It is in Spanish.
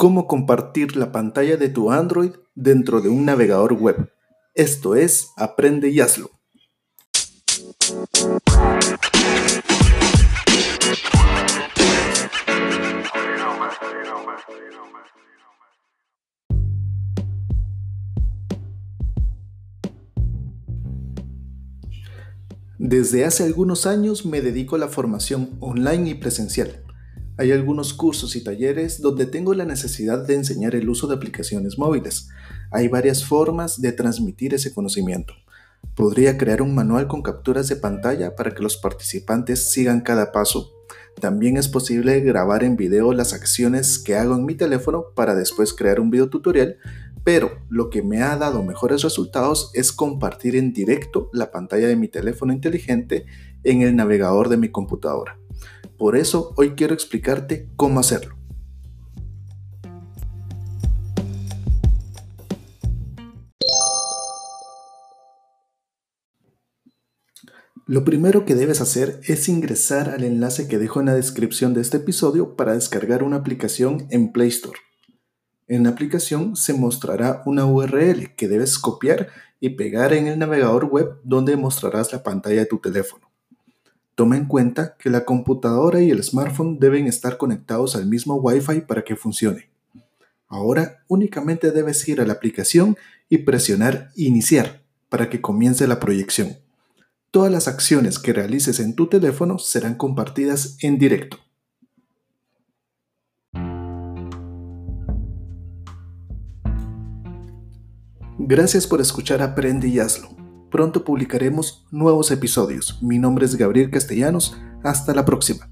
cómo compartir la pantalla de tu Android dentro de un navegador web. Esto es Aprende y hazlo. Desde hace algunos años me dedico a la formación online y presencial. Hay algunos cursos y talleres donde tengo la necesidad de enseñar el uso de aplicaciones móviles. Hay varias formas de transmitir ese conocimiento. Podría crear un manual con capturas de pantalla para que los participantes sigan cada paso. También es posible grabar en video las acciones que hago en mi teléfono para después crear un video tutorial, pero lo que me ha dado mejores resultados es compartir en directo la pantalla de mi teléfono inteligente en el navegador de mi computadora. Por eso hoy quiero explicarte cómo hacerlo. Lo primero que debes hacer es ingresar al enlace que dejo en la descripción de este episodio para descargar una aplicación en Play Store. En la aplicación se mostrará una URL que debes copiar y pegar en el navegador web donde mostrarás la pantalla de tu teléfono. Toma en cuenta que la computadora y el smartphone deben estar conectados al mismo Wi-Fi para que funcione. Ahora únicamente debes ir a la aplicación y presionar Iniciar para que comience la proyección. Todas las acciones que realices en tu teléfono serán compartidas en directo. Gracias por escuchar Aprende y Hazlo. Pronto publicaremos nuevos episodios. Mi nombre es Gabriel Castellanos. Hasta la próxima.